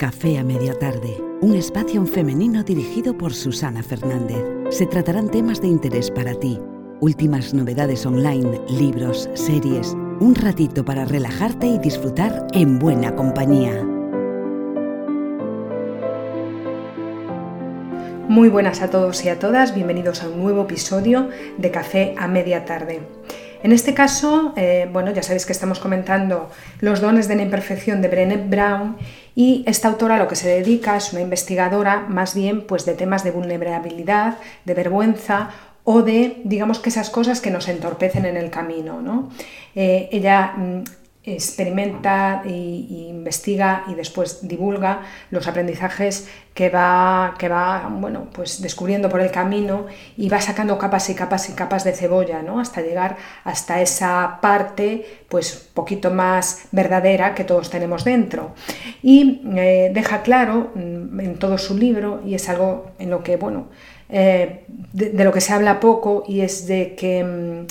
Café a media tarde, un espacio femenino dirigido por Susana Fernández. Se tratarán temas de interés para ti, últimas novedades online, libros, series, un ratito para relajarte y disfrutar en buena compañía. Muy buenas a todos y a todas, bienvenidos a un nuevo episodio de Café a media tarde. En este caso, eh, bueno, ya sabéis que estamos comentando los dones de la imperfección de Brené Brown y esta autora lo que se dedica es una investigadora más bien pues de temas de vulnerabilidad, de vergüenza o de, digamos que esas cosas que nos entorpecen en el camino. ¿no? Eh, ella mm, experimenta e, investiga y después divulga los aprendizajes que va, que va bueno, pues descubriendo por el camino y va sacando capas y capas y capas de cebolla ¿no? hasta llegar hasta esa parte pues poquito más verdadera que todos tenemos dentro. Y eh, deja claro mm, en todo su libro, y es algo en lo que, bueno, eh, de, lo que se habla poco, y es de que mm,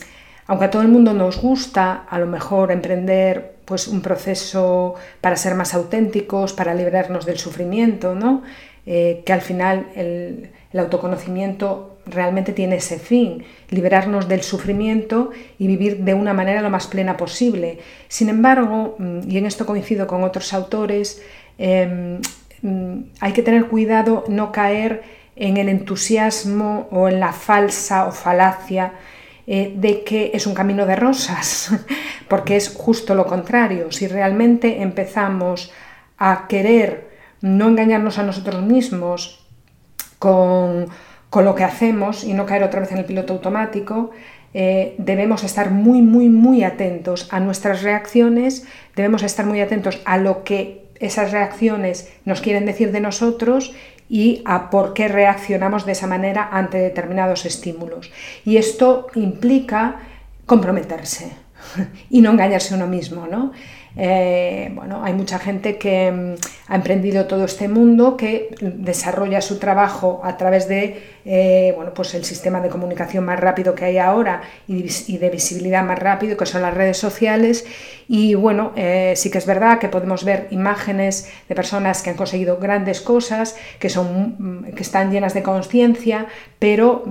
aunque a todo el mundo nos gusta a lo mejor emprender pues un proceso para ser más auténticos, para librarnos del sufrimiento, ¿no? Eh, que al final el, autoconocimiento realmente tiene ese fin, liberarnos del sufrimiento y vivir de una manera lo más plena posible. Sin embargo, mm, y en esto coincido con otros autores, em, mm, hay que tener cuidado no caer en el entusiasmo o en la falsa o falacia eh, de que es un camino de rosas, porque es justo lo contrario. Si realmente empezamos a querer no engañarnos a nosotros mismos con, lo que hacemos y no caer otra vez en el piloto automático, eh, debemos estar muy, muy, muy atentos a nuestras reacciones, debemos estar muy atentos a lo que esas reacciones nos quieren decir de nosotros y a por qué reaccionamos de esa manera ante determinados estímulos. Y esto implica comprometerse y no engañarse uno mismo, ¿no? Eh, bueno, hay mucha gente que mm, ha emprendido todo este mundo, que desarrolla su trabajo a través de eh, bueno, pues el sistema de comunicación más rápido que hay ahora y, de visibilidad más rápido, que son las redes sociales. Y bueno, eh, sí que es verdad que podemos ver imágenes de personas que han conseguido grandes cosas, que, son, mm, que están llenas de conciencia, pero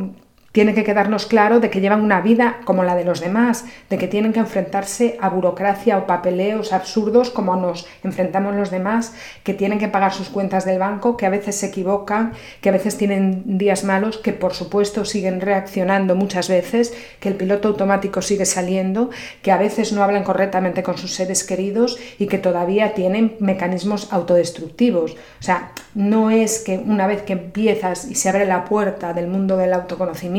tiene que quedarnos claro de que llevan una vida como la de los demás, de que tienen que enfrentarse a burocracia o papeleos absurdos como nos enfrentamos los demás, que tienen que pagar sus cuentas del banco, que a veces se equivocan, que a veces tienen días malos, que por supuesto siguen reaccionando muchas veces, que el piloto automático sigue saliendo, que a veces no hablan correctamente con sus seres queridos y que todavía tienen mecanismos autodestructivos. O sea, no es que una vez que empiezas y se abre la puerta del mundo del autoconocimiento,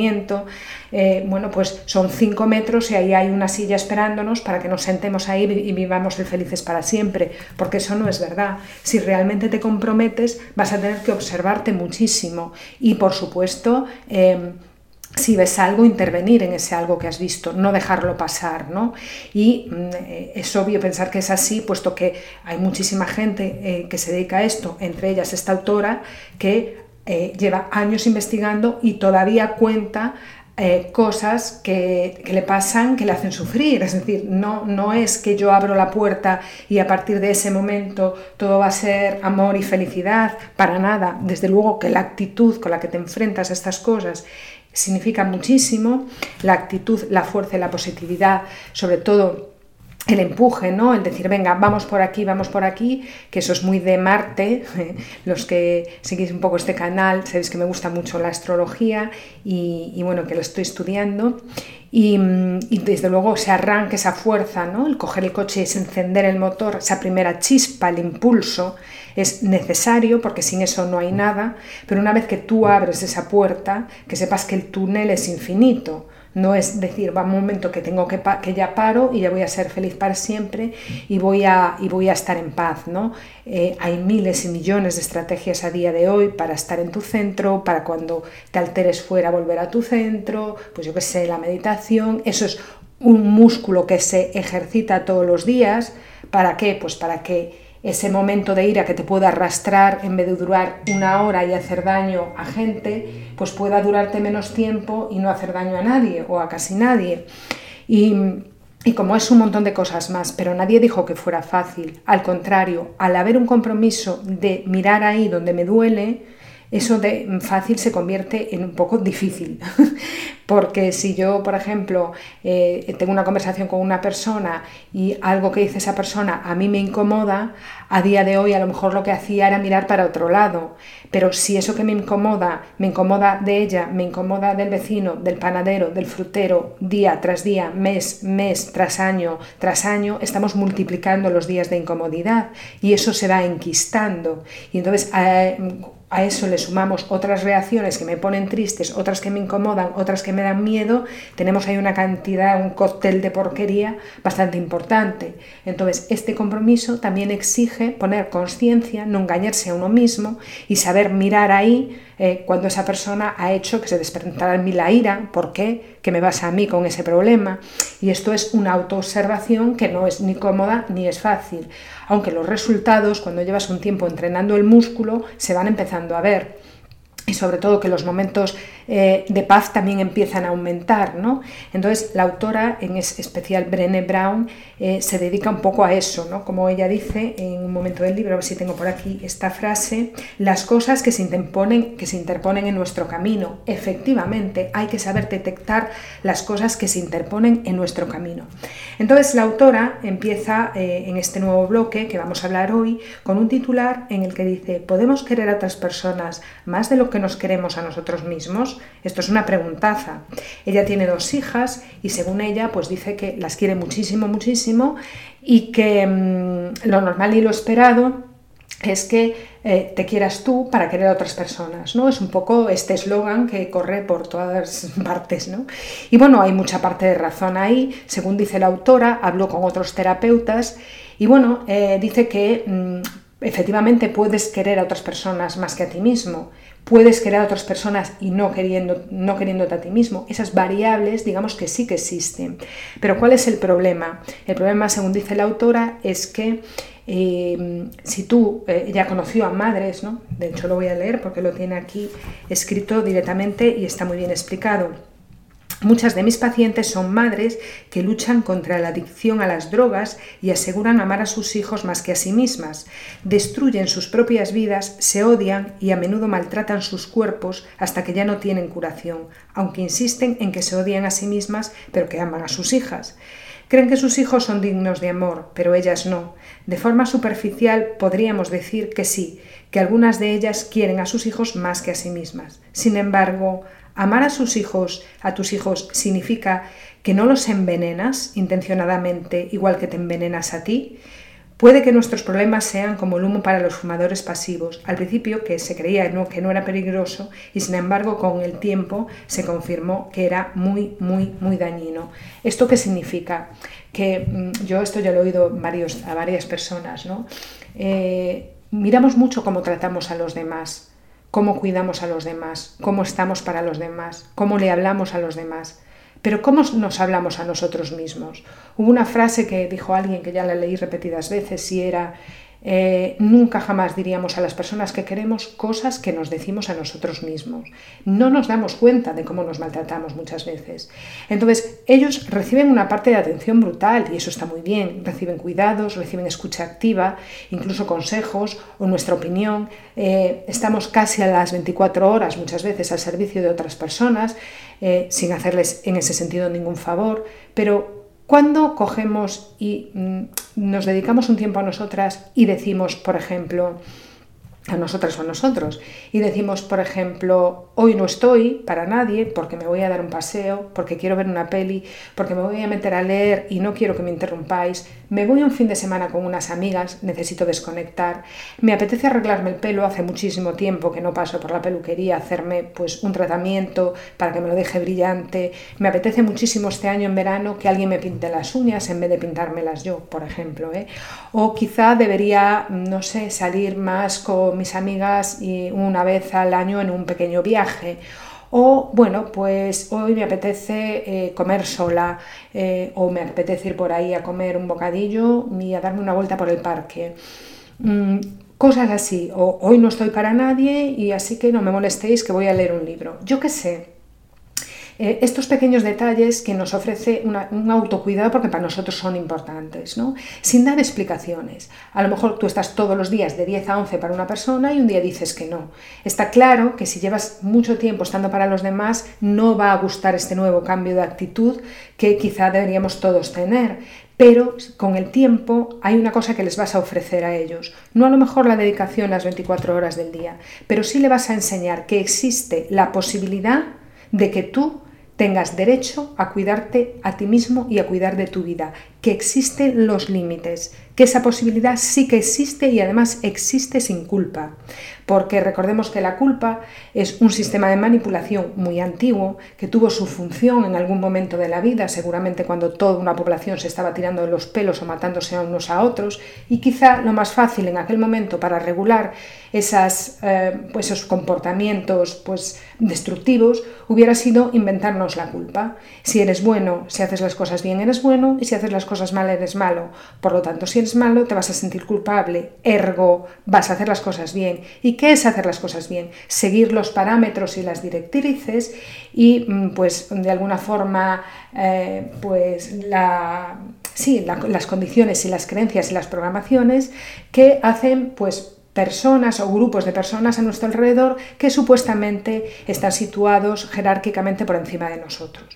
eh, bueno, pues son cinco metros y ahí hay una silla esperándonos para que nos sentemos ahí y vivamos el felices para siempre, porque eso no es verdad. Si realmente te comprometes, vas a tener que observarte muchísimo y, por supuesto, em, si ves algo, intervenir en ese algo que has visto, no dejarlo pasar, ¿no? Y mm, eh, es obvio pensar que es así, puesto que hay muchísima gente eh, que se dedica a esto, entre ellas esta autora, que eh, lleva años investigando y todavía cuenta eh, cosas que, le pasan, que le hacen sufrir. Es decir, no, no es que yo abro la puerta y a partir de ese momento todo va a ser amor y felicidad, para nada. Desde luego que la actitud con la que te enfrentas a estas cosas significa muchísimo, la actitud, la fuerza y la positividad, sobre todo el empuje, ¿no? El decir, venga, vamos por aquí, vamos por aquí, que eso es muy de Marte. Los que seguís un poco este canal, sabéis que me gusta mucho la astrología y, bueno, que lo estoy estudiando. Y, desde luego se arranca esa fuerza, ¿no? El coger el coche y encender el motor, esa primera chispa, el impulso, es necesario porque sin eso no hay nada, pero una vez que tú abres esa puerta, que sepas que el túnel es infinito no es decir, va un momento que tengo que, que ya paro y ya voy a ser feliz para siempre y voy a, y voy a estar en paz. ¿no? Eh, hay miles y millones de estrategias a día de hoy para estar en tu centro, para cuando te alteres fuera volver a tu centro, pues yo qué sé, la meditación, eso es un músculo que se ejercita todos los días. ¿Para qué? Pues para que ese momento de ira que te pueda arrastrar en vez de durar una hora y hacer daño a gente, pues pueda durarte menos tiempo y no hacer daño a nadie o a casi nadie. Y y como es un montón de cosas más, pero nadie dijo que fuera fácil. Al contrario, al haber un compromiso de mirar ahí donde me duele, eso de fácil se convierte en un poco difícil. Porque si yo, por ejemplo, eh, tengo una conversación con una persona y algo que dice esa persona a mí me incomoda, a día de hoy a lo mejor lo que hacía era mirar para otro lado. Pero si eso que me incomoda, me incomoda de ella, me incomoda del vecino, del panadero, del frutero, día tras día, mes, mes, tras año, tras año, estamos multiplicando los días de incomodidad y eso se va enquistando. Y entonces... Eh, a eso le sumamos otras reacciones que me ponen tristes, otras que me incomodan, otras que me dan miedo, tenemos ahí una cantidad, un cóctel de porquería bastante importante. Entonces, este compromiso también exige poner conciencia, no engañarse a uno mismo y saber mirar ahí eh, cuando esa persona ha hecho que se despertara en mí la ira, ¿por qué? ¿Qué me pasa a mí con ese problema? Y esto es una autoobservación que no es ni cómoda ni es fácil, aunque los resultados, cuando llevas un tiempo entrenando el músculo, se van empezando a ver. Y sobre todo que los momentos eh, de paz también empiezan a aumentar. ¿no? Entonces, la autora, en especial Brené Brown, eh, se dedica un poco a eso, ¿no? como ella dice en un momento del libro, a ver si tengo por aquí esta frase, las cosas que se interponen, que se interponen en nuestro camino. Efectivamente, hay que saber detectar las cosas que se interponen en nuestro camino. Entonces, la autora empieza eh, en este nuevo bloque que vamos a hablar hoy con un titular en el que dice, ¿podemos querer a otras personas más de lo que nos queremos a nosotros mismos? Esto es una preguntaza. Ella tiene dos hijas y según ella pues dice que las quiere muchísimo, muchísimo y que mm, lo normal y lo esperado es que eh, te quieras tú para querer a otras personas, ¿no? Es un poco este eslogan que corre por todas partes, ¿no? Y bueno, hay mucha parte de razón ahí, según dice la autora, habló con otros terapeutas y bueno, eh, dice que mm, efectivamente puedes querer a otras personas más que a ti mismo, puedes querer a otras personas y no, queriendo, no queriéndote a ti mismo. Esas variables, digamos que sí que existen. Pero ¿cuál es el problema? El problema, según dice la autora, es que eh, si tú eh, ya conoció a madres, ¿no? de hecho lo voy a leer porque lo tiene aquí escrito directamente y está muy bien explicado Muchas de mis pacientes son madres que luchan contra la adicción a las drogas y aseguran amar a sus hijos más que a sí mismas. Destruyen sus propias vidas, se odian y a menudo maltratan sus cuerpos hasta que ya no tienen curación, aunque insisten en que se odian a sí mismas pero que aman a sus hijas. Creen que sus hijos son dignos de amor, pero ellas no. De forma superficial podríamos decir que sí, que algunas de ellas quieren a sus hijos más que a sí mismas. Sin embargo, Amar a sus hijos, a tus hijos, significa que no los envenenas intencionadamente igual que te envenenas a ti. Puede que nuestros problemas sean como el humo para los fumadores pasivos. Al principio que se creía que no era peligroso y sin embargo con el tiempo se confirmó que era muy, muy, muy dañino. ¿Esto qué significa? Que mm, yo esto ya lo he oído a varias personas. ¿no? Eh, miramos mucho cómo tratamos a los demás cómo cuidamos a los demás, cómo estamos para los demás, cómo le hablamos a los demás. Pero ¿cómo nos hablamos a nosotros mismos? Hubo una frase que dijo alguien que ya la leí repetidas veces y era eh, nunca jamás diríamos a las personas que queremos cosas que nos decimos a nosotros mismos. No nos damos cuenta de cómo nos maltratamos muchas veces. Entonces, ellos reciben una parte de atención brutal y eso está muy bien. Reciben cuidados, reciben escucha activa, incluso consejos o nuestra opinión. Eh, estamos casi a las 24 horas muchas veces al servicio de otras personas eh, sin hacerles en ese sentido ningún favor, pero cuando cogemos y mm, nos dedicamos un tiempo a nosotras y decimos, por ejemplo, a nosotras o a nosotros. Y decimos, por ejemplo, hoy no estoy para nadie porque me voy a dar un paseo, porque quiero ver una peli, porque me voy a meter a leer y no quiero que me interrumpáis, me voy un fin de semana con unas amigas, necesito desconectar, me apetece arreglarme el pelo, hace muchísimo tiempo que no paso por la peluquería, hacerme pues un tratamiento para que me lo deje brillante, me apetece muchísimo este año en verano que alguien me pinte las uñas en vez de pintármelas yo, por ejemplo, ¿eh? o quizá debería, no sé, salir más con mis amigas y una vez al año en un pequeño viaje. O bueno, pues hoy me apetece eh, comer sola eh, o me apetece ir por ahí a comer un bocadillo y a darme una vuelta por el parque. Mm, cosas así. O hoy no estoy para nadie y así que no me molestéis que voy a leer un libro. Yo qué sé. Eh, estos pequeños detalles que nos ofrece un autocuidado porque para nosotros son importantes, ¿no? sin dar explicaciones. A lo mejor tú estás todos los días de 10 a 11 para una persona y un día dices que no. Está claro que si llevas mucho tiempo estando para los demás, no va a gustar este nuevo cambio de actitud que quizá deberíamos todos tener pero con el tiempo hay una cosa que les vas a ofrecer a ellos. No a lo mejor la dedicación las 24 horas del día, pero sí le vas a enseñar que existe la posibilidad de que tú tengas derecho a cuidarte a ti mismo y a cuidar de tu vida, que existen los límites, que esa posibilidad sí que existe y además existe sin culpa porque recordemos que la culpa es un sistema de manipulación muy antiguo que tuvo su función en algún momento de la vida, seguramente cuando toda una población se estaba tirando de los pelos o matándose a unos a otros, y quizá lo más fácil en aquel momento para regular esas, eh, pues esos comportamientos pues, destructivos hubiera sido inventarnos la culpa. Si eres bueno, si haces las cosas bien, eres bueno, y si haces las cosas mal, eres malo. Por lo tanto, si eres malo, te vas a sentir culpable, ergo, vas a hacer las cosas bien. ¿Y qué es hacer las cosas bien? Seguir los parámetros y las directrices y, mm, pues, de alguna forma, eh, pues, la, sí, las condiciones y las creencias y las programaciones que hacen, pues, personas o grupos de personas a nuestro alrededor que supuestamente están situados jerárquicamente por encima de nosotros.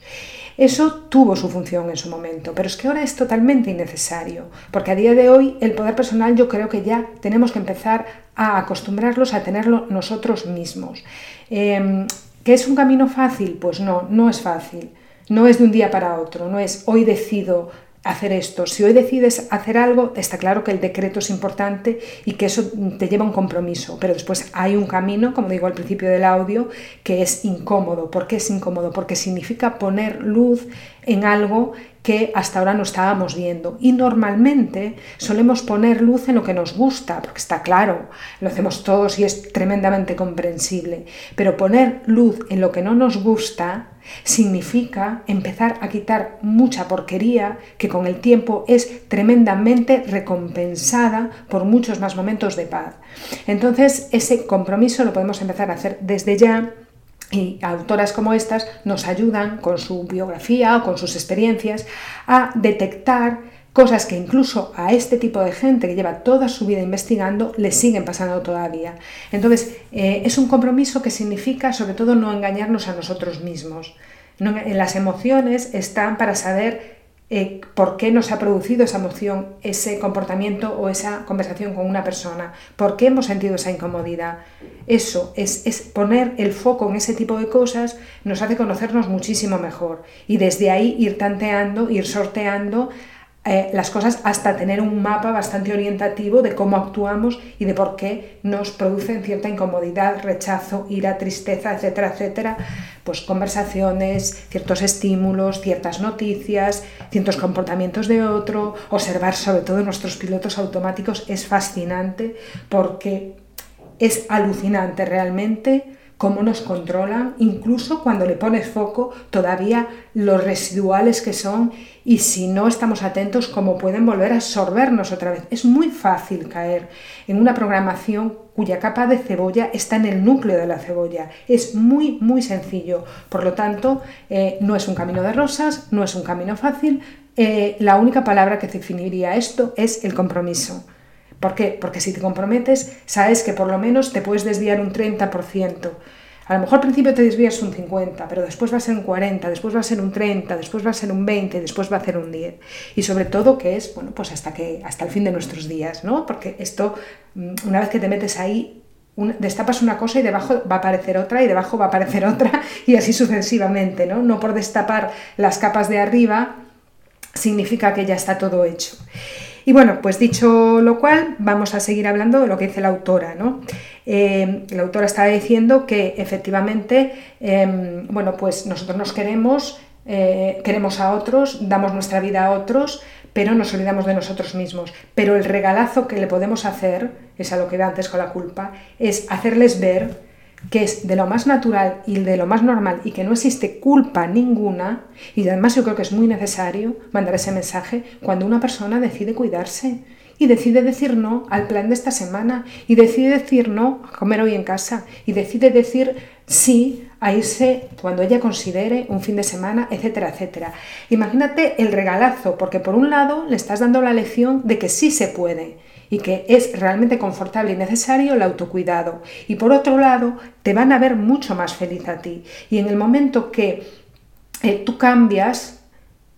Eso tuvo su función en su momento, pero es que ahora es totalmente innecesario, porque a día de hoy el poder personal yo creo que ya tenemos que empezar a acostumbrarlos a tenerlo nosotros mismos. Em, ¿Que es un camino fácil? Pues no, no es fácil. No es de un día para otro, no es hoy decido hacer esto. Si hoy decides hacer algo, está claro que el decreto es importante y que eso te lleva a un compromiso, pero después hay un camino, como digo al principio del audio, que es incómodo. ¿Por qué es incómodo? Porque significa poner luz en algo que hasta ahora no estábamos viendo. Y normalmente solemos poner luz en lo que nos gusta, porque está claro, lo hacemos todos y es tremendamente comprensible. Pero poner luz en lo que no nos gusta significa empezar a quitar mucha porquería que con el tiempo es tremendamente recompensada por muchos más momentos de paz. Entonces, ese compromiso lo podemos empezar a hacer desde ya y autoras como estas nos ayudan con su biografía o con sus experiencias a detectar cosas que incluso a este tipo de gente que lleva toda su vida investigando le siguen pasando todavía. Entonces, eh, es un compromiso que significa sobre todo no engañarnos a nosotros mismos. las emociones están para saber eh, por qué nos ha producido esa emoción, ese comportamiento o esa conversación con una persona, por qué hemos sentido esa incomodidad. Eso es, es poner el foco en ese tipo de cosas, nos hace conocernos muchísimo mejor y desde ahí ir tanteando, ir sorteando eh, las cosas hasta tener un mapa bastante orientativo de cómo actuamos y de por qué nos producen cierta incomodidad, rechazo, ira, tristeza, etcétera, etcétera. Pues conversaciones, ciertos estímulos, ciertas noticias, ciertos comportamientos de otro, observar sobre todo nuestros pilotos automáticos es fascinante porque es alucinante realmente cómo nos controlan, incluso cuando le pones foco, todavía los residuales que son y si no estamos atentos, cómo pueden volver a absorbernos otra vez. Es muy fácil caer en una programación cuya capa de cebolla está en el núcleo de la cebolla. Es muy, muy sencillo. Por lo tanto, eh, no es un camino de rosas, no es un camino fácil. Eh, la única palabra que definiría esto es el compromiso. ¿Por qué? Porque si te comprometes, sabes que por lo menos te puedes desviar un 30%. A lo mejor al principio te desvías un 50, pero después va a ser un 40, después va a ser un 30, después va a ser un 20, después va a ser un 10. Y sobre todo que es, bueno, pues hasta que hasta el fin de nuestros días, ¿no? Porque esto mm, una vez que te metes ahí destapas una cosa y debajo va a aparecer otra y debajo va a aparecer otra y así sucesivamente, ¿no? No por destapar las capas de arriba significa que ya está todo hecho. Y bueno, pues dicho lo cual, vamos a seguir hablando de lo que dice la autora. ¿no? Eh, la autora estaba diciendo que efectivamente, em, bueno, pues nosotros nos queremos, eh, queremos a otros, damos nuestra vida a otros, pero nos olvidamos de nosotros mismos. Pero el regalazo que le podemos hacer, es a lo que iba antes con la culpa, es hacerles ver que es de lo más natural y de lo más normal y que no existe culpa ninguna, y además yo creo que es muy necesario mandar ese mensaje cuando una persona decide cuidarse y decide decir no al plan de esta semana y decide decir no a comer hoy en casa y decide decir sí a irse cuando ella considere un fin de semana, etcétera, etcétera. Imagínate el regalazo, porque por un lado le estás dando la lección de que sí se puede y que es realmente confortable y necesario el autocuidado. Y por otro lado, te van a ver mucho más feliz a ti. Y en el momento que eh, tú cambias,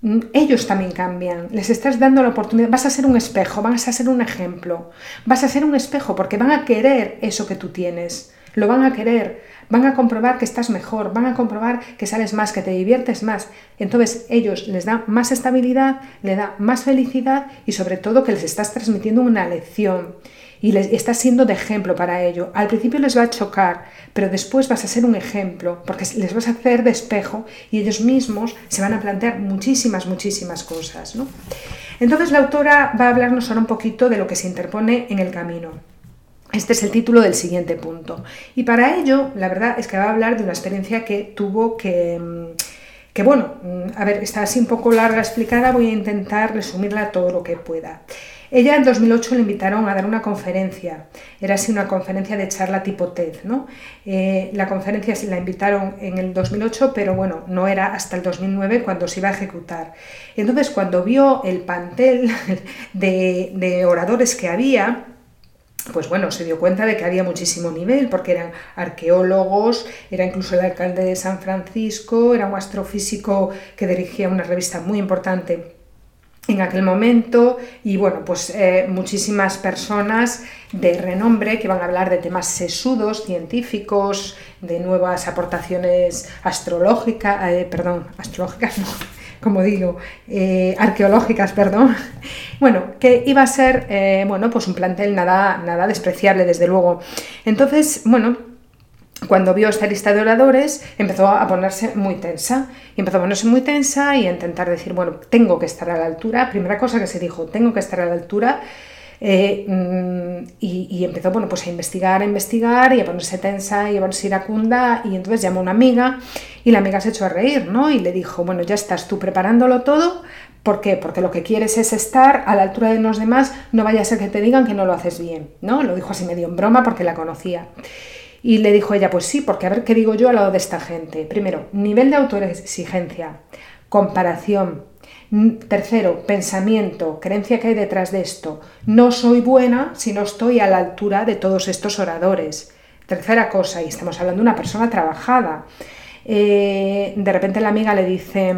mm, ellos también cambian, les estás dando la oportunidad, vas a ser un espejo, vas a ser un ejemplo, vas a ser un espejo porque van a querer eso que tú tienes, lo van a querer, van a comprobar que estás mejor, van a comprobar que sales más, que te diviertes más. Entonces ellos les da más estabilidad, le da más felicidad y sobre todo que les estás transmitiendo una lección y les estás siendo de ejemplo para ello. Al principio les va a chocar, pero después vas a ser un ejemplo porque les vas a hacer de espejo y ellos mismos se van a plantear muchísimas, muchísimas cosas. ¿no? Entonces la autora va a hablarnos ahora un poquito de lo que se interpone en el camino. Este es el título del siguiente punto. Y para ello, la verdad es que va a hablar de una experiencia que tuvo que, mm, que bueno, mm, a ver, está así un poco larga explicada, voy a intentar resumirla todo lo que pueda. Ella en 2008 le invitaron a dar una conferencia, era así una conferencia de charla tipo TED, ¿no? Eh, la conferencia la invitaron en el 2008, pero bueno, no era hasta el 2009 cuando se iba a ejecutar. Entonces, cuando vio el pantel de oradores que había, pues bueno, se dio cuenta de que había muchísimo nivel, porque eran arqueólogos, era incluso el alcalde de San Francisco, era un astrofísico que dirigía una revista muy importante en aquel momento y bueno, pues eh, muchísimas personas de renombre que van a hablar de temas sesudos, científicos, de nuevas aportaciones astrológicas, eh, perdón, astrológicas no, como digo, eh, arqueológicas, perdón, bueno, que iba a ser, eh, bueno, pues un plantel nada, nada despreciable, desde luego. Entonces, bueno, cuando vio esta lista de oradores, empezó a ponerse muy tensa. Y empezó a ponerse muy tensa y a intentar decir, bueno, tengo que estar a la altura. Primera cosa que se dijo, tengo que estar a la altura. Eh, mm, y, empezó bueno, pues a investigar, a investigar y a ponerse tensa y a ponerse iracunda y entonces llamó a una amiga y la amiga se echó a reír, ¿no? Y le dijo, bueno, ya estás tú preparándolo todo, ¿por qué? Porque lo que quieres es estar a la altura de los demás, no vaya a ser que te digan que no lo haces bien, ¿no? Lo dijo así medio en broma porque la conocía. Y le dijo ella, pues sí, porque a ver qué digo yo al lado de esta gente. Primero, nivel de autoexigencia, comparación, Tercero, pensamiento, creencia que hay detrás de esto. No soy buena si no estoy a la altura de todos estos oradores. Tercera cosa, y estamos hablando de una persona trabajada. Eh, de repente la amiga le dice,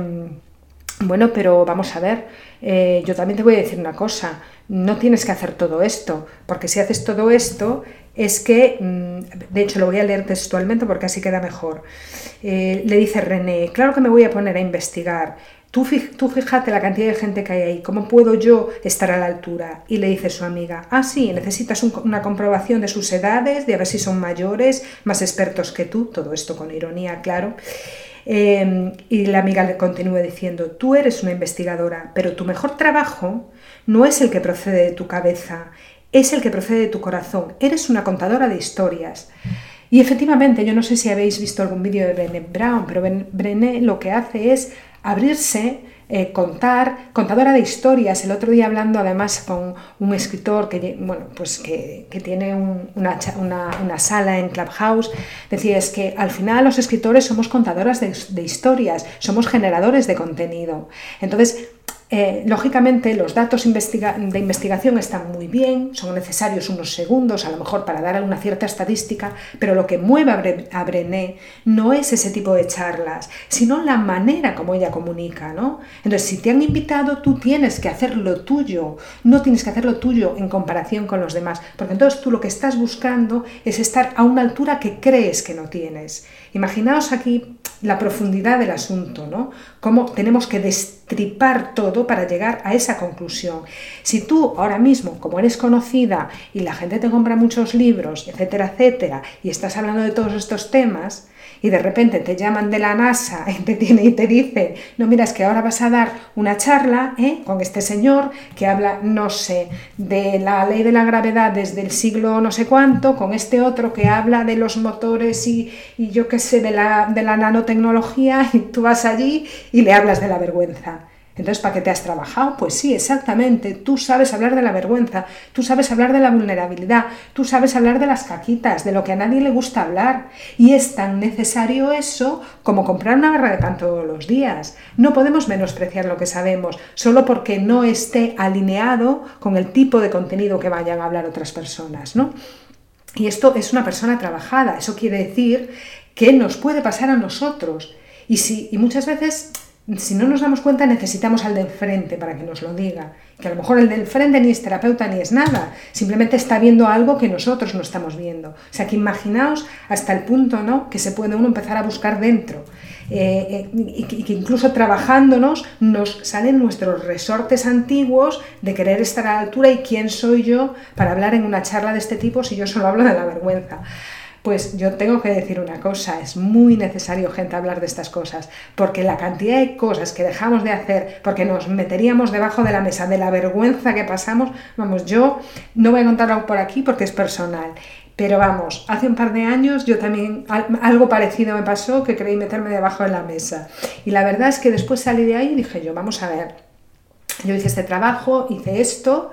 bueno, pero vamos a ver, eh, yo también te voy a decir una cosa, no tienes que hacer todo esto, porque si haces todo esto es que, mm, de hecho lo voy a leer textualmente porque así queda mejor, eh, le dice René, claro que me voy a poner a investigar, Tú, fíjate la cantidad de gente que hay ahí, ¿cómo puedo yo estar a la altura? Y le dice su amiga, ah, sí, necesitas una comprobación de sus edades, de a ver si son mayores, más expertos que tú, todo esto con ironía, claro. Em, y la amiga le continúa diciendo, tú eres una investigadora, pero tu mejor trabajo no es el que procede de tu cabeza, es el que procede de tu corazón. Eres una contadora de historias. Y efectivamente, yo no sé si habéis visto algún vídeo de Brené Brown, pero Brené lo que hace es abrirse, eh, contar, contadora de historias. El otro día hablando además con un escritor que, bueno, pues que, tiene una, una, sala en Clubhouse, decía es que al final los escritores somos contadoras de, de historias, somos generadores de contenido. Entonces, eh, lógicamente los datos de investigación están muy bien, son necesarios unos segundos a lo mejor para dar alguna cierta estadística, pero lo que mueve a, Brené no es ese tipo de charlas, sino la manera como ella comunica. ¿no? Entonces, si te han invitado, tú tienes que hacer lo tuyo, no tienes que hacer lo tuyo en comparación con los demás, porque entonces tú lo que estás buscando es estar a una altura que crees que no tienes. Imaginaos aquí la profundidad del asunto, ¿no? Cómo tenemos que destripar todo para llegar a esa conclusión. Si tú ahora mismo, como eres conocida y la gente te compra muchos libros, etcétera, etcétera, y estás hablando de todos estos temas, y de repente te llaman de la NASA y te, tiene, y te dice, no, mira, es que ahora vas a dar una charla ¿eh? con este señor que habla, no sé, de la ley de la gravedad desde el siglo no sé cuánto, con este otro que habla de los motores y, y yo qué sé, de la, de la nanotecnología, y tú vas allí y le hablas de la vergüenza. Entonces, ¿para qué te has trabajado? Pues sí, exactamente. Tú sabes hablar de la vergüenza, tú sabes hablar de la vulnerabilidad, tú sabes hablar de las caquitas, de lo que a nadie le gusta hablar. Y es tan necesario eso como comprar una barra de pan todos los días. No podemos menospreciar lo que sabemos solo porque no esté alineado con el tipo de contenido que vayan a hablar otras personas, ¿no? Y esto es una persona trabajada. Eso quiere decir que nos puede pasar a nosotros. Y, si, y muchas veces si no nos damos cuenta, necesitamos al del frente para que nos lo diga. Que a lo mejor el del frente ni es terapeuta ni es nada, simplemente está viendo algo que nosotros no estamos viendo. O sea, que imaginaos hasta el punto ¿no? que se puede uno empezar a buscar dentro. Eh, eh, y, que, incluso trabajándonos nos salen nuestros resortes antiguos de querer estar a la altura y quién soy yo para hablar en una charla de este tipo si yo solo hablo de la vergüenza. Pues yo tengo que decir una cosa, es muy necesario, gente, hablar de estas cosas, porque la cantidad de cosas que dejamos de hacer, porque nos meteríamos debajo de la mesa, de la vergüenza que pasamos, vamos, yo no voy a contarlo por aquí porque es personal, pero vamos, hace un par de años yo también algo parecido me pasó que creí meterme debajo de la mesa. Y la verdad es que después salí de ahí y dije yo, vamos a ver, yo hice este trabajo, hice esto,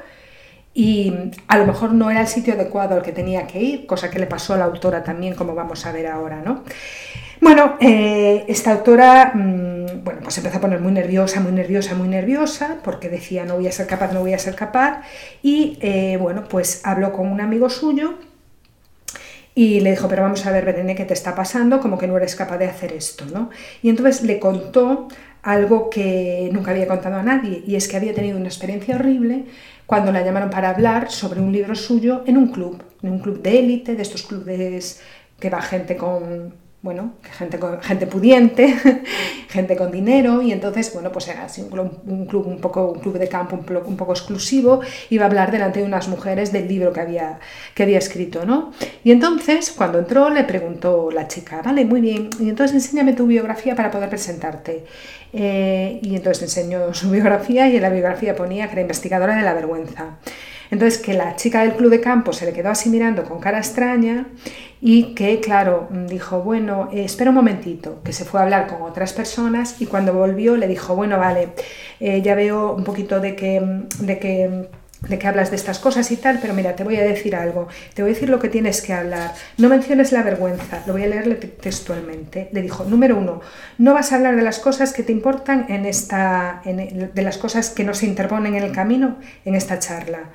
y a lo mejor no era el sitio adecuado al que tenía que ir, cosa que le pasó a la autora también, como vamos a ver ahora, ¿no? Bueno, eh, esta autora, mm, bueno, pues empezó a poner muy nerviosa, muy nerviosa, muy nerviosa, porque decía no voy a ser capaz, no voy a ser capaz, y eh, bueno, pues habló con un amigo suyo y le dijo, pero vamos a ver, Berene, ¿qué te está pasando? Como que no eres capaz de hacer esto, ¿no? Y entonces le contó algo que nunca había contado a nadie, y es que había tenido una experiencia horrible cuando la llamaron para hablar sobre un libro suyo en un club, en un club de élite, de estos clubes que va gente con bueno, gente, gente pudiente, gente con dinero, y entonces, bueno, pues era así un club un, club, un poco, un club de campo un, poco exclusivo, iba a hablar delante de unas mujeres del libro que había, que había escrito, ¿no? Y entonces, cuando entró, le preguntó la chica, vale, muy bien, y entonces enséñame tu biografía para poder presentarte. Eh, y entonces enseñó su biografía y en la biografía ponía que era investigadora de la vergüenza. Entonces, que la chica del club de campo se le quedó así mirando con cara extraña y que, claro, dijo, bueno, eh, espera un momentito, que se fue a hablar con otras personas y cuando volvió le dijo, bueno, vale, eh, ya veo un poquito de que, de que de que hablas de estas cosas y tal, pero mira, te voy a decir algo, te voy a decir lo que tienes que hablar. No menciones la vergüenza, lo voy a leerle textualmente. Le dijo, número uno, no vas a hablar de las cosas que te importan en esta, de las cosas que no se interponen en el camino en esta charla.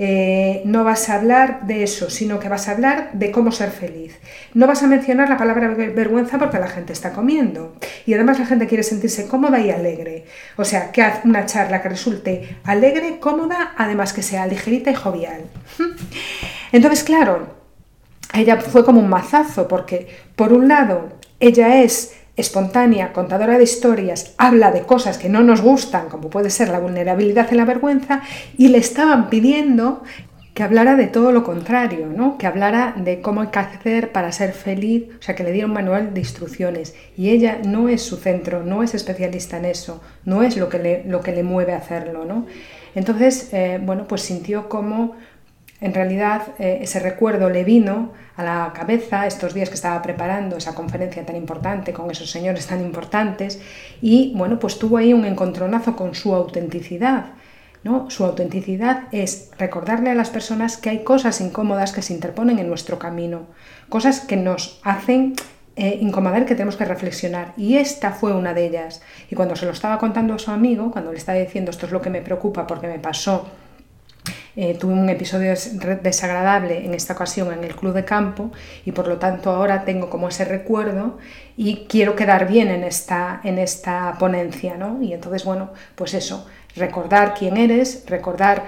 Eh, no vas a hablar de eso, sino que vas a hablar de cómo ser feliz. No vas a mencionar la palabra vergüenza porque la gente está comiendo. Y además la gente quiere sentirse cómoda y alegre. O sea, que haz una charla que resulte alegre, cómoda, además que sea ligerita y jovial. Entonces, claro, ella fue como un mazazo porque, por un lado, ella es espontánea, contadora de historias, habla de cosas que no nos gustan, como puede ser la vulnerabilidad y la vergüenza, y le estaban pidiendo que hablara de todo lo contrario, ¿no? que hablara de cómo hay que hacer para ser feliz, o sea, que le diera un manual de instrucciones. Y ella no es su centro, no es especialista en eso, no es lo que le, lo que le mueve a hacerlo. ¿no? Entonces, eh, bueno, pues sintió como en realidad eh, ese recuerdo le vino a la cabeza estos días que estaba preparando esa conferencia tan importante con esos señores tan importantes y bueno, pues tuvo ahí un encontronazo con su autenticidad. ¿no? Su autenticidad es recordarle a las personas que hay cosas incómodas que se interponen en nuestro camino, cosas que nos hacen eh, incomodar, que tenemos que reflexionar. Y esta fue una de ellas. Y cuando se lo estaba contando a su amigo, cuando le estaba diciendo esto es lo que me preocupa porque me pasó eh, tuve un episodio desagradable en esta ocasión en el club de campo y por lo tanto ahora tengo como ese recuerdo y quiero quedar bien en esta, en esta ponencia, ¿no? Y entonces, bueno, pues eso, recordar quién eres, recordar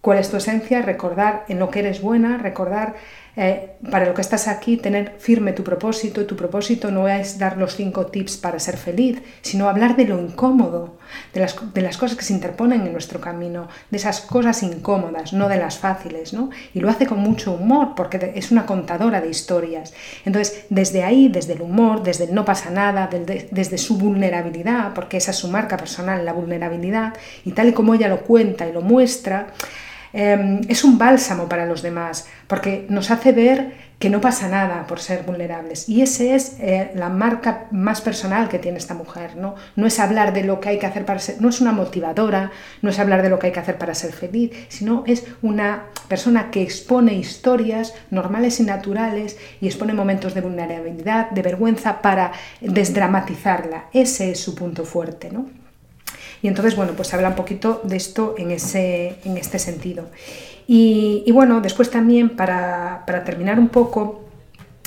cuál es tu esencia, recordar en lo que eres buena, recordar eh, para lo que estás aquí, tener firme tu propósito. Tu propósito no es dar los cinco tips para ser feliz, sino hablar de lo incómodo, de las, de las cosas que se interponen en nuestro camino, de esas cosas incómodas, no de las fáciles. ¿no? Y lo hace con mucho humor, porque es una contadora de historias. Entonces, desde ahí, desde el humor, desde el no pasa nada, desde su vulnerabilidad, porque esa es su marca personal, la vulnerabilidad, y tal y como ella lo cuenta y lo muestra, em, es un bálsamo para los demás, porque nos hace ver que no pasa nada por ser vulnerables. Y esa es eh, la marca más personal que tiene esta mujer. ¿no? no es hablar de lo que hay que hacer para ser, no es una motivadora, no es hablar de lo que hay que hacer para ser feliz, sino es una persona que expone historias normales y naturales y expone momentos de vulnerabilidad, de vergüenza para desdramatizarla. Ese es su punto fuerte. ¿no? Y entonces, bueno, pues habla un poquito de esto en, ese, en este sentido. Y, bueno, después también, para, terminar un poco,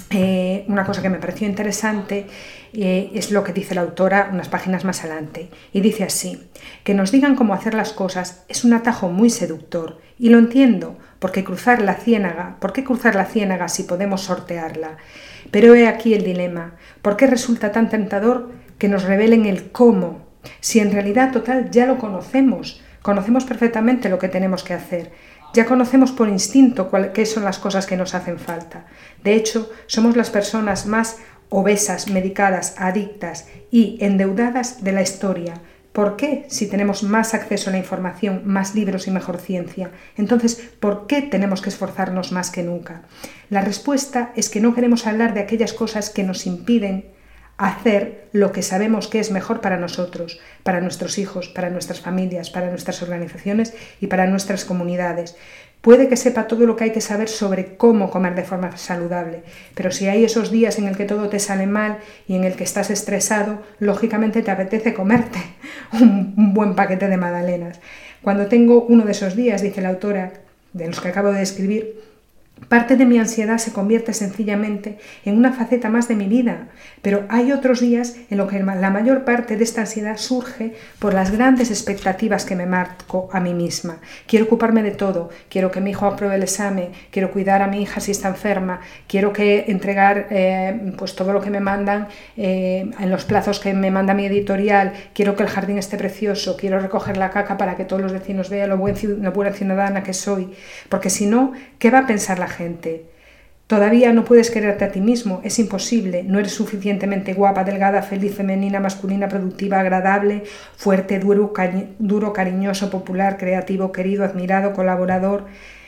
eh, una cosa que me pareció interesante eh, es lo que dice la autora unas páginas más adelante. Y dice así, que nos digan cómo hacer las cosas es un atajo muy seductor. Y lo entiendo, porque cruzar la ciénaga, ¿por qué cruzar la ciénaga si podemos sortearla? Pero he aquí el dilema, ¿por qué resulta tan tentador que nos revelen el cómo si en realidad total ya lo conocemos, conocemos perfectamente lo que tenemos que hacer, ya conocemos por instinto qué son las cosas que nos hacen falta. De hecho, somos las personas más obesas, medicadas, adictas y endeudadas de la historia. ¿Por qué si tenemos más acceso a la información, más libros y mejor ciencia? Entonces, ¿por qué tenemos que esforzarnos más que nunca? La respuesta es que no queremos hablar de aquellas cosas que nos impiden hacer lo que sabemos que es mejor para nosotros, para nuestros hijos, para nuestras familias, para nuestras organizaciones y para nuestras comunidades. Puede que sepa todo lo que hay que saber sobre cómo comer de forma saludable, pero si hay esos días en el que todo te sale mal y en el que estás estresado, lógicamente te apetece comerte un, buen paquete de magdalenas. Cuando tengo uno de esos días, dice la autora, de los que acabo de escribir, Parte de mi ansiedad se convierte sencillamente en una faceta más de mi vida, pero hay otros días en los que la mayor parte de esta ansiedad surge por las grandes expectativas que me marco a mí misma. Quiero ocuparme de todo, quiero que mi hijo apruebe el examen, quiero cuidar a mi hija si está enferma, quiero que entregar eh, pues todo lo que me mandan eh, en los plazos que me manda mi editorial, quiero que el jardín esté precioso, quiero recoger la caca para que todos los vecinos vean lo, buen, lo buena ciudadana que soy, porque si no, ¿qué va a pensar la gente. Todavía no puedes quererte a ti mismo, es imposible, no eres suficientemente guapa, delgada, feliz, femenina, masculina, productiva, agradable, fuerte, duro, duro, cariñoso, popular, creativo, querido, admirado, colaborador.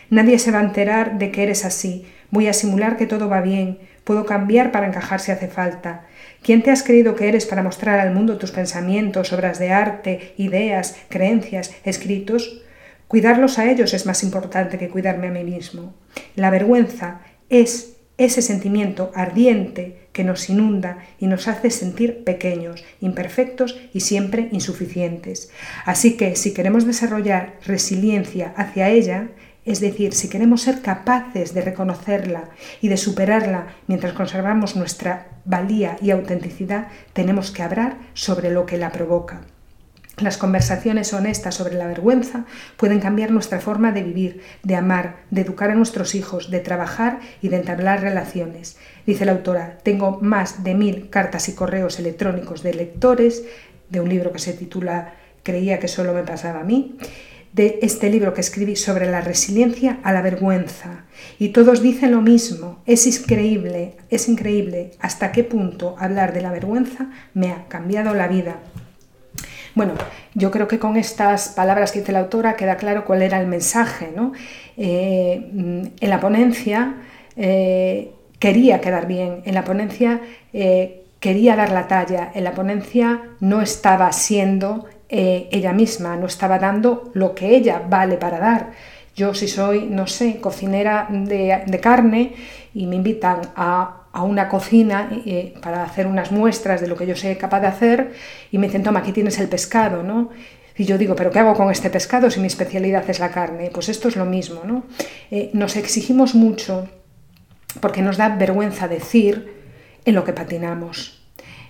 Nadie se va a enterar de que eres así. Voy a simular que todo va bien. Puedo cambiar para encajar si hace falta. ¿Quién te has creído que eres para mostrar al mundo tus pensamientos, obras de arte, ideas, creencias, escritos? Cuidarlos a ellos es más importante que cuidarme a mí mismo. La vergüenza es ese sentimiento ardiente que nos inunda y nos hace sentir pequeños, imperfectos y siempre insuficientes. Así que si queremos desarrollar resiliencia hacia ella, es decir, si queremos ser capaces de reconocerla y de superarla mientras conservamos nuestra valía y autenticidad, tenemos que hablar sobre lo que la provoca. Las conversaciones honestas sobre la vergüenza pueden cambiar nuestra forma de vivir, de amar, de educar a nuestros hijos, de trabajar y de entablar relaciones. Dice la autora, tengo más de mil cartas y correos electrónicos de lectores de un libro que se titula Creía que solo me pasaba a mí, de este libro que escribí sobre la resiliencia a la vergüenza. Y todos dicen lo mismo, es increíble, es increíble hasta qué punto hablar de la vergüenza me ha cambiado la vida. Bueno, yo creo que con estas palabras que dice la autora queda claro cuál era el mensaje. ¿no? Eh, en la ponencia eh, quería quedar bien, en la ponencia eh, quería dar la talla, en la ponencia no estaba siendo ella misma, no estaba dando lo que ella vale para dar. Yo si soy, no sé, cocinera de carne y me invitan a a una cocina eh, para hacer unas muestras de lo que yo soy capaz de hacer y me dicen, toma, aquí tienes el pescado, ¿no? Y yo digo, ¿pero qué hago con este pescado si mi especialidad es la carne? Pues esto es lo mismo, ¿no? Eh, nos exigimos mucho porque nos da vergüenza decir en lo que patinamos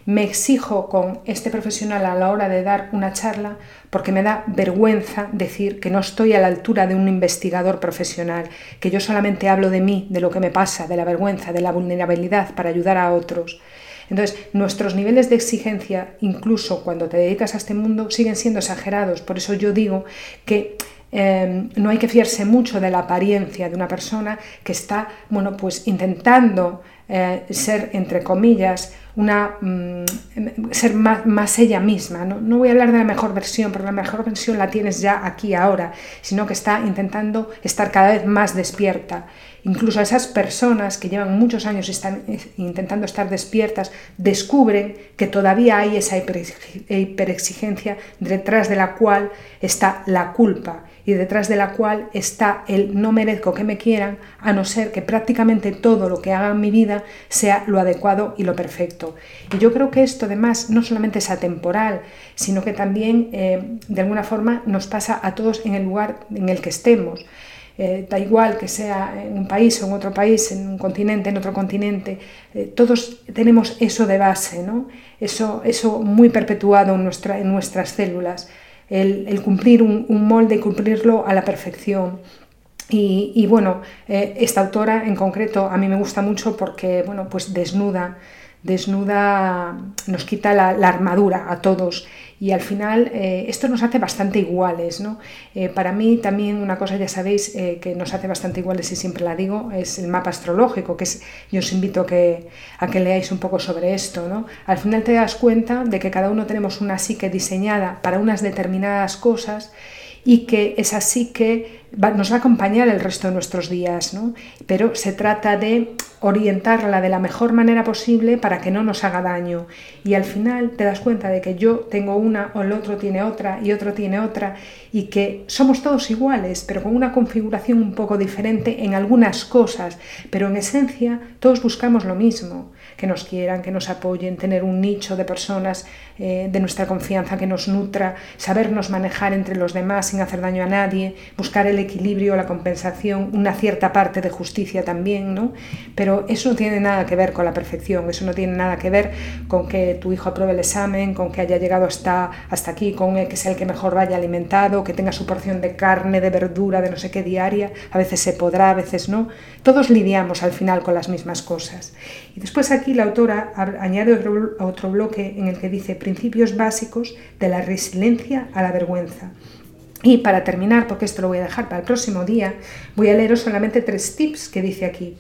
me exijo con este profesional a la hora de dar una charla porque me da vergüenza decir que no estoy a la altura de un investigador profesional, que yo solamente hablo de mí, de lo que me pasa, de la vergüenza, de la vulnerabilidad para ayudar a otros. Entonces, nuestros niveles de exigencia, incluso cuando te dedicas a este mundo, siguen siendo exagerados. Por eso yo digo que em, no hay que fiarse mucho de la apariencia de una persona que está, bueno, pues intentando eh, ser, entre comillas, una, mm, ser más, ella misma. ¿no? ¿no? voy a hablar de la mejor versión, porque la mejor versión la tienes ya aquí ahora, sino que está intentando estar cada vez más despierta. Incluso esas personas que llevan muchos años están intentando estar despiertas descubren que todavía hay esa hiperexigencia detrás de la cual está la culpa y detrás de la cual está el no merezco que me quieran, a no ser que prácticamente todo lo que haga en mi vida sea lo adecuado y lo perfecto. Y yo creo que esto además no solamente es atemporal, sino que también eh, de alguna forma nos pasa a todos en el lugar en el que estemos. Eh, da igual que sea en un país o en otro país, en un continente, en otro continente, eh, todos tenemos eso de base, ¿no? eso, eso muy perpetuado en, nuestra, en nuestras células el, cumplir un, molde y cumplirlo a la perfección. Y, bueno, eh, esta autora en concreto a mí me gusta mucho porque bueno, pues desnuda, desnuda, nos quita la armadura a todos y al final eh, esto nos hace bastante iguales. ¿no? Eh, para mí también una cosa, ya sabéis, eh, que nos hace bastante iguales y siempre la digo, es el mapa astrológico, que es, yo os invito a que, a leáis un poco sobre esto. ¿no? Al final te das cuenta de que cada uno tenemos una psique diseñada para unas determinadas cosas y que es así que nos va a acompañar el resto de nuestros días, ¿no? pero se trata de orientarla de la mejor manera posible para que no nos haga daño. Y al final te das cuenta de que yo tengo una o el otro tiene otra y otro tiene otra y que somos todos iguales, pero con una configuración un poco diferente en algunas cosas, pero en esencia todos buscamos lo mismo que nos quieran, que nos apoyen, tener un nicho de personas eh, de nuestra confianza que nos nutra, sabernos manejar entre los demás sin hacer daño a nadie, buscar el equilibrio, la compensación, una cierta parte de justicia también, ¿no? Pero eso no tiene nada que ver con la perfección, eso no tiene nada que ver con que tu hijo apruebe el examen, con que haya llegado hasta, hasta aquí, con que sea el que mejor vaya alimentado, que tenga su porción de carne, de verdura, de no sé qué diaria, a veces se podrá, a veces no. Todos lidiamos al final con las mismas cosas. Y después aquí la autora añade otro bloque en el que dice principios básicos de la resiliencia a la vergüenza. Y para terminar, porque esto lo voy a dejar para el próximo día, voy a leeros solamente tres tips que dice aquí.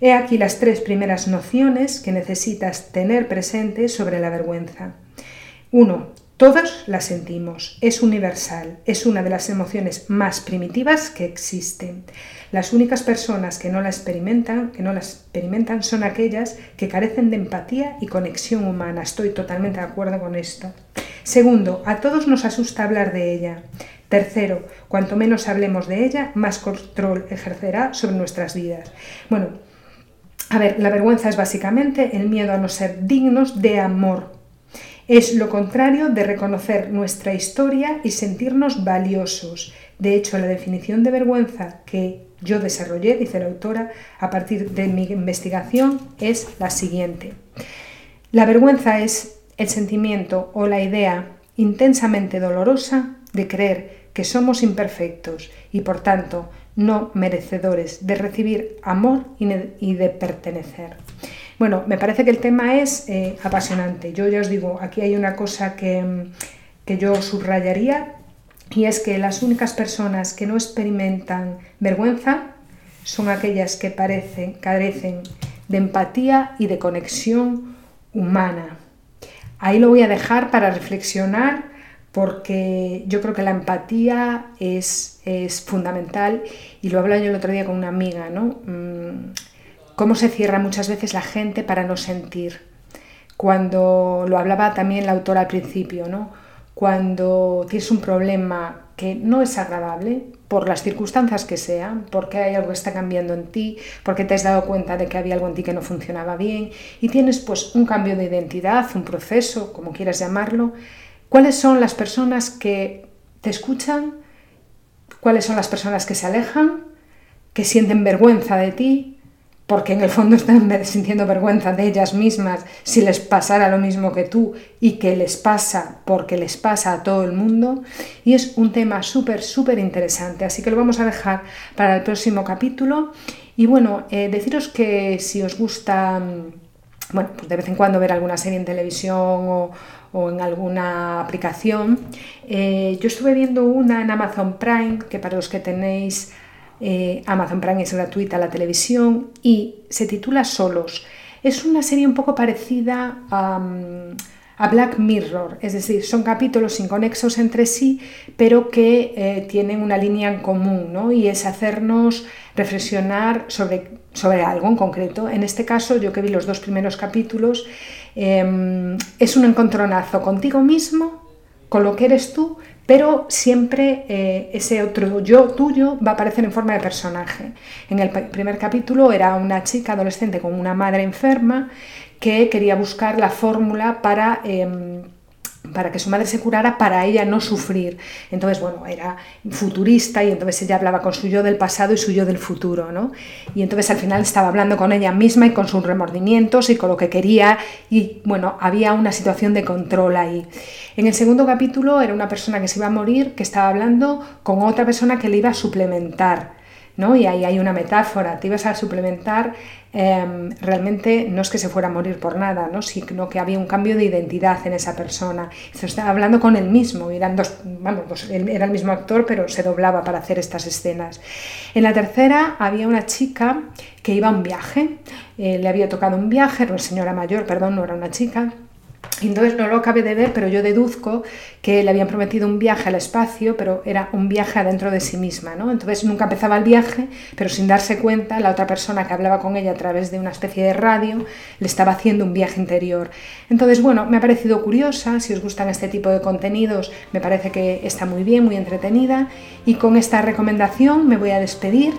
He aquí las tres primeras nociones que necesitas tener presentes sobre la vergüenza. 1. Todas las sentimos, es universal, es una de las emociones más primitivas que existen. Las únicas personas que no la experimentan, que no la experimentan son aquellas que carecen de empatía y conexión humana. Estoy totalmente de acuerdo con esto. Segundo, a todos nos asusta hablar de ella. Tercero, cuanto menos hablemos de ella, más control ejercerá sobre nuestras vidas. Bueno, a ver, la vergüenza es básicamente el miedo a no ser dignos de amor. Es lo contrario de reconocer nuestra historia y sentirnos valiosos. De hecho, la definición de vergüenza que yo desarrollé, dice la autora, a partir de mi investigación, es la siguiente. La vergüenza es el sentimiento o la idea intensamente dolorosa de creer que somos imperfectos y por tanto no merecedores de recibir amor y de pertenecer. Bueno, me parece que el tema es eh, apasionante. Yo ya os digo, aquí hay una cosa que, que yo subrayaría y es que las únicas personas que no experimentan vergüenza son aquellas que parecen, carecen de empatía y de conexión humana. Ahí lo voy a dejar para reflexionar porque yo creo que la empatía es, es fundamental y lo hablaba yo el otro día con una amiga, ¿no? Mm, cómo se cierra muchas veces la gente para no sentir. Cuando lo hablaba también la autora al principio, ¿no? cuando tienes un problema que no es agradable, por las circunstancias que sean, porque hay algo que está cambiando en ti, porque te has dado cuenta de que había algo en ti que no funcionaba bien y tienes pues un cambio de identidad, un proceso, como quieras llamarlo, ¿cuáles son las personas que te escuchan? ¿Cuáles son las personas que se alejan? que sienten vergüenza de ti, porque en el fondo están sintiendo vergüenza de ellas mismas si les pasara lo mismo que tú y que les pasa porque les pasa a todo el mundo. Y es un tema súper, súper interesante, así que lo vamos a dejar para el próximo capítulo. Y bueno, eh, deciros que si os gusta, mm, bueno, pues de vez en cuando ver alguna serie en televisión o, en alguna aplicación, eh, yo estuve viendo una en Amazon Prime, que para los que tenéis eh, Amazon Prime es gratuita la televisión y se titula Solos. Es una serie un poco parecida a, a Black Mirror, es decir, son capítulos inconexos entre sí, pero que eh, tienen una línea en común, ¿no? Y es hacernos reflexionar sobre, sobre algo en concreto. En este caso, yo que vi los dos primeros capítulos, em, es un encontronazo contigo mismo, con lo que eres tú, pero siempre eh, ese otro yo tuyo va a aparecer en forma de personaje. En el primer capítulo era una chica adolescente con una madre enferma que quería buscar la fórmula para... Em, para que su madre se curara, para ella no sufrir. Entonces, bueno, era futurista y entonces ella hablaba con su yo del pasado y su yo del futuro, ¿no? Y entonces al final estaba hablando con ella misma y con sus remordimientos y con lo que quería y, bueno, había una situación de control ahí. En el segundo capítulo era una persona que se iba a morir, que estaba hablando con otra persona que le iba a suplementar. ¿no? Y ahí hay una metáfora, te ibas a suplementar Em, realmente no es que se fuera a morir por nada, ¿no? sino que había un cambio de identidad en esa persona. Se estaba hablando con él mismo, eran dos, vamos, pues era el mismo actor, pero se doblaba para hacer estas escenas. En la tercera había una chica que iba a un viaje, eh, le había tocado un viaje, era una señora mayor, perdón, no era una chica, entonces no lo acabé de ver, pero yo deduzco que le habían prometido un viaje al espacio, pero era un viaje adentro de sí misma, ¿no? Entonces nunca empezaba el viaje, pero sin darse cuenta, la otra persona que hablaba con ella a través de una especie de radio le estaba haciendo un viaje interior. Entonces, bueno, me ha parecido curiosa, si os gustan este tipo de contenidos, me parece que está muy bien, muy entretenida, y con esta recomendación me voy a despedir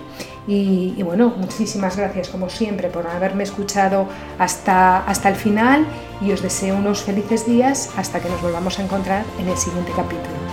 y, bueno, muchísimas gracias como siempre por haberme escuchado hasta, hasta el final y os deseo unos felices días hasta que nos volvamos a encontrar en el siguiente capítulo.